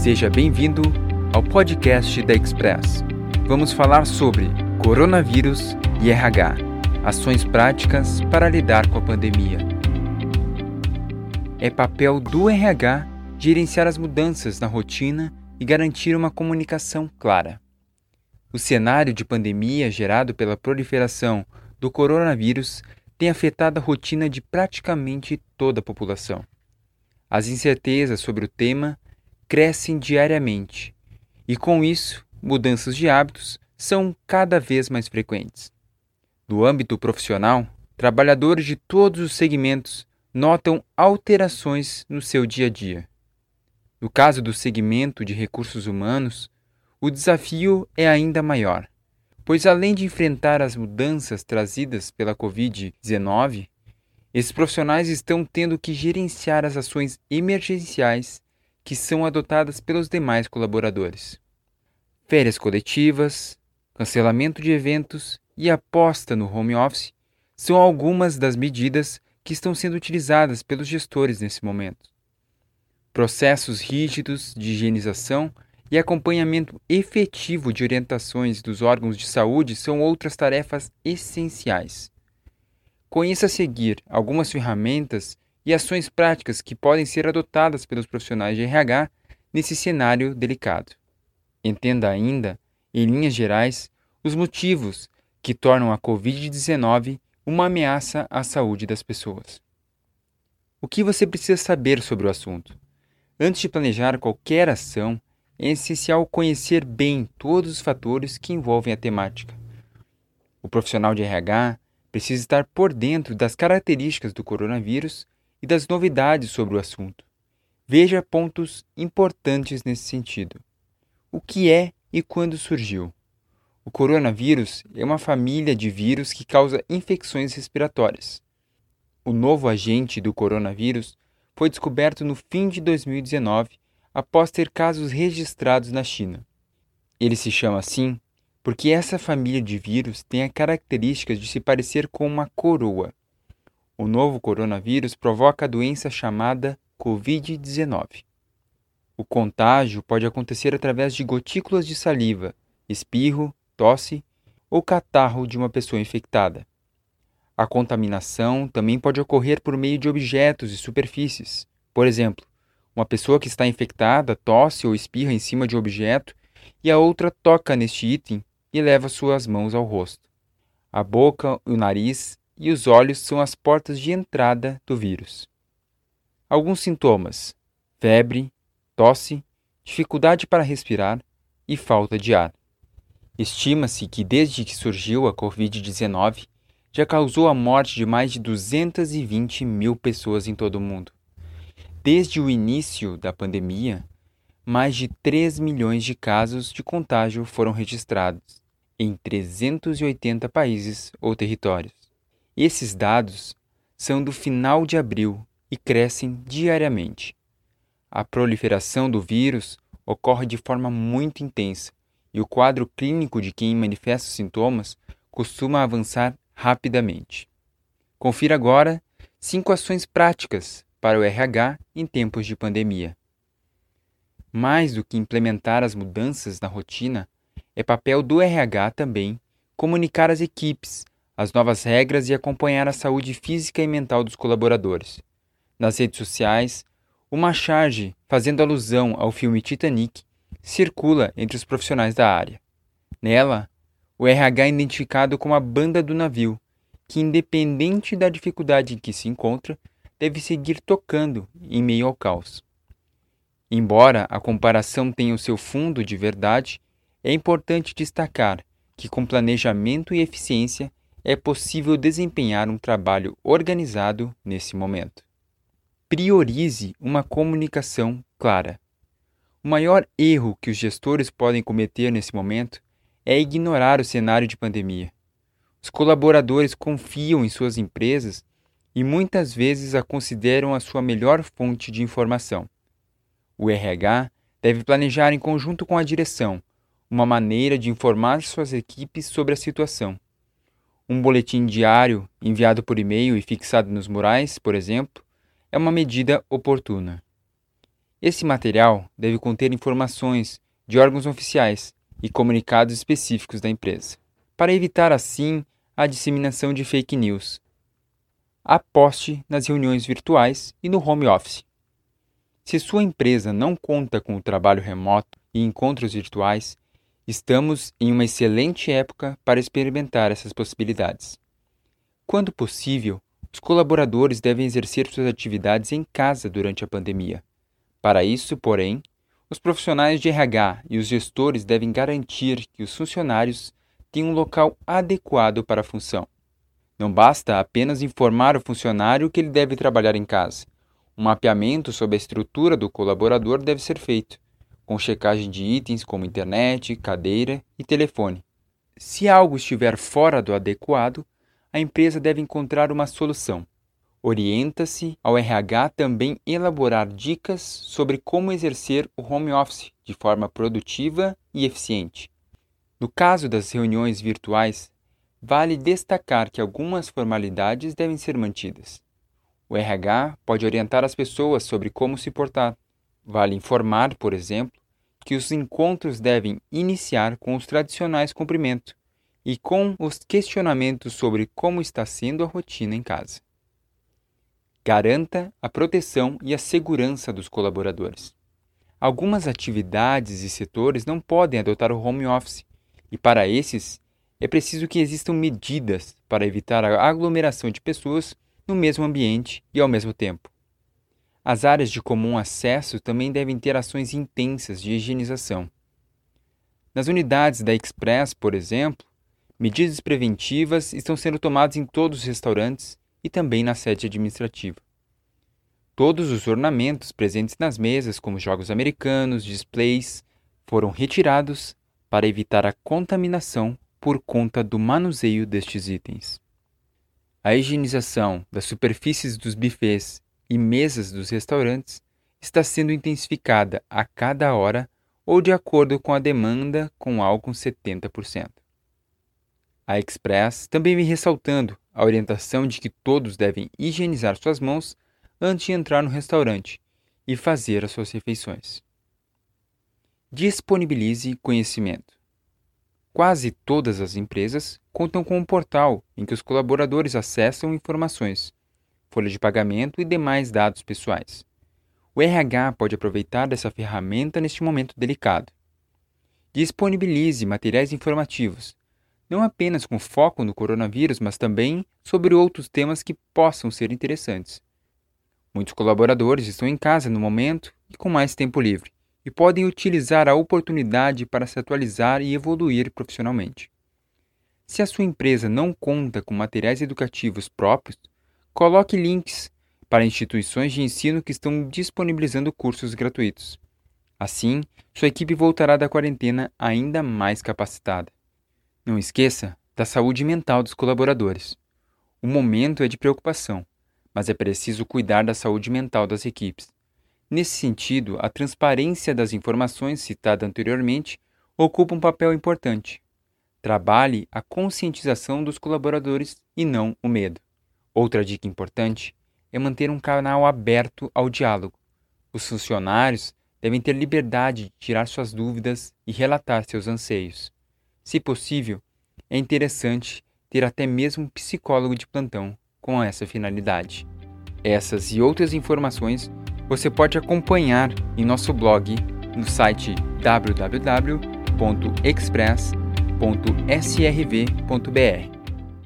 Seja bem-vindo ao podcast da Express. Vamos falar sobre coronavírus e RH, ações práticas para lidar com a pandemia. É papel do RH gerenciar as mudanças na rotina e garantir uma comunicação clara. O cenário de pandemia gerado pela proliferação do coronavírus tem afetado a rotina de praticamente toda a população. As incertezas sobre o tema crescem diariamente e, com isso, mudanças de hábitos são cada vez mais frequentes. No âmbito profissional, trabalhadores de todos os segmentos notam alterações no seu dia a dia. No caso do segmento de recursos humanos, o desafio é ainda maior, pois além de enfrentar as mudanças trazidas pela Covid-19, esses profissionais estão tendo que gerenciar as ações emergenciais que são adotadas pelos demais colaboradores. Férias coletivas, cancelamento de eventos e aposta no home office são algumas das medidas que estão sendo utilizadas pelos gestores nesse momento. Processos rígidos de higienização e acompanhamento efetivo de orientações dos órgãos de saúde são outras tarefas essenciais. Conheça a seguir algumas ferramentas e ações práticas que podem ser adotadas pelos profissionais de RH nesse cenário delicado. Entenda ainda, em linhas gerais, os motivos que tornam a Covid-19 uma ameaça à saúde das pessoas. O que você precisa saber sobre o assunto? Antes de planejar qualquer ação, é essencial conhecer bem todos os fatores que envolvem a temática. O profissional de RH precisa estar por dentro das características do coronavírus e das novidades sobre o assunto. Veja pontos importantes nesse sentido. O que é e quando surgiu? O coronavírus é uma família de vírus que causa infecções respiratórias. O novo agente do coronavírus foi descoberto no fim de 2019 após ter casos registrados na China. Ele se chama assim porque essa família de vírus tem a característica de se parecer com uma coroa. O novo coronavírus provoca a doença chamada Covid-19. O contágio pode acontecer através de gotículas de saliva, espirro, tosse ou catarro de uma pessoa infectada. A contaminação também pode ocorrer por meio de objetos e superfícies. Por exemplo, uma pessoa que está infectada tosse ou espirra em cima de um objeto e a outra toca neste item e leva suas mãos ao rosto. A boca, o nariz e os olhos são as portas de entrada do vírus. Alguns sintomas: febre, tosse, dificuldade para respirar e falta de ar. Estima-se que desde que surgiu a Covid-19 já causou a morte de mais de 220 mil pessoas em todo o mundo. Desde o início da pandemia, mais de 3 milhões de casos de contágio foram registrados em 380 países ou territórios. Esses dados são do final de abril e crescem diariamente. A proliferação do vírus ocorre de forma muito intensa e o quadro clínico de quem manifesta os sintomas costuma avançar rapidamente. Confira agora cinco ações práticas para o RH em tempos de pandemia. Mais do que implementar as mudanças na rotina, é papel do RH também comunicar às equipes as novas regras e acompanhar a saúde física e mental dos colaboradores. Nas redes sociais, uma charge fazendo alusão ao filme Titanic circula entre os profissionais da área. Nela, o RH é identificado como a banda do navio, que, independente da dificuldade em que se encontra, deve seguir tocando em meio ao caos. Embora a comparação tenha o seu fundo de verdade, é importante destacar que, com planejamento e eficiência, é possível desempenhar um trabalho organizado nesse momento. Priorize uma comunicação clara. O maior erro que os gestores podem cometer nesse momento é ignorar o cenário de pandemia. Os colaboradores confiam em suas empresas e muitas vezes a consideram a sua melhor fonte de informação. O RH deve planejar em conjunto com a direção uma maneira de informar suas equipes sobre a situação. Um boletim diário enviado por e-mail e fixado nos murais, por exemplo, é uma medida oportuna. Esse material deve conter informações de órgãos oficiais e comunicados específicos da empresa, para evitar assim a disseminação de fake news. Aposte nas reuniões virtuais e no home office. Se sua empresa não conta com o trabalho remoto e encontros virtuais, estamos em uma excelente época para experimentar essas possibilidades. Quando possível, os colaboradores devem exercer suas atividades em casa durante a pandemia. Para isso, porém, os profissionais de RH e os gestores devem garantir que os funcionários tenham um local adequado para a função. Não basta apenas informar o funcionário que ele deve trabalhar em casa. Um mapeamento sobre a estrutura do colaborador deve ser feito, com checagem de itens como internet, cadeira e telefone. Se algo estiver fora do adequado, a empresa deve encontrar uma solução. Orienta-se ao RH também elaborar dicas sobre como exercer o home office de forma produtiva e eficiente. No caso das reuniões virtuais, vale destacar que algumas formalidades devem ser mantidas. O RH pode orientar as pessoas sobre como se portar. Vale informar, por exemplo, que os encontros devem iniciar com os tradicionais cumprimentos e com os questionamentos sobre como está sendo a rotina em casa. Garanta a proteção e a segurança dos colaboradores. Algumas atividades e setores não podem adotar o home office, e para esses é preciso que existam medidas para evitar a aglomeração de pessoas no mesmo ambiente e ao mesmo tempo. As áreas de comum acesso também devem ter ações intensas de higienização. Nas unidades da Express, por exemplo, medidas preventivas estão sendo tomadas em todos os restaurantes e também na sede administrativa. Todos os ornamentos presentes nas mesas, como jogos americanos, displays, foram retirados para evitar a contaminação por conta do manuseio destes itens. A higienização das superfícies dos bufês e mesas dos restaurantes está sendo intensificada a cada hora ou de acordo com a demanda com álcool 70%. A Express também vem ressaltando a orientação de que todos devem higienizar suas mãos antes de entrar no restaurante e fazer as suas refeições. Disponibilize conhecimento. Quase todas as empresas contam com um portal em que os colaboradores acessam informações, folha de pagamento e demais dados pessoais. O RH pode aproveitar dessa ferramenta neste momento delicado. Disponibilize materiais informativos, não apenas com foco no coronavírus, mas também sobre outros temas que possam ser interessantes. Muitos colaboradores estão em casa no momento e com mais tempo livre, e podem utilizar a oportunidade para se atualizar e evoluir profissionalmente. Se a sua empresa não conta com materiais educativos próprios, coloque links para instituições de ensino que estão disponibilizando cursos gratuitos. Assim, sua equipe voltará da quarentena ainda mais capacitada. Não esqueça da saúde mental dos colaboradores. O momento é de preocupação, mas é preciso cuidar da saúde mental das equipes. Nesse sentido, a transparência das informações citada anteriormente ocupa um papel importante. Trabalhe a conscientização dos colaboradores e não o medo. Outra dica importante é manter um canal aberto ao diálogo. Os funcionários devem ter liberdade de tirar suas dúvidas e relatar seus anseios. Se possível, é interessante ter até mesmo um psicólogo de plantão com essa finalidade. Essas e outras informações você pode acompanhar em nosso blog no site www.express.srv.br.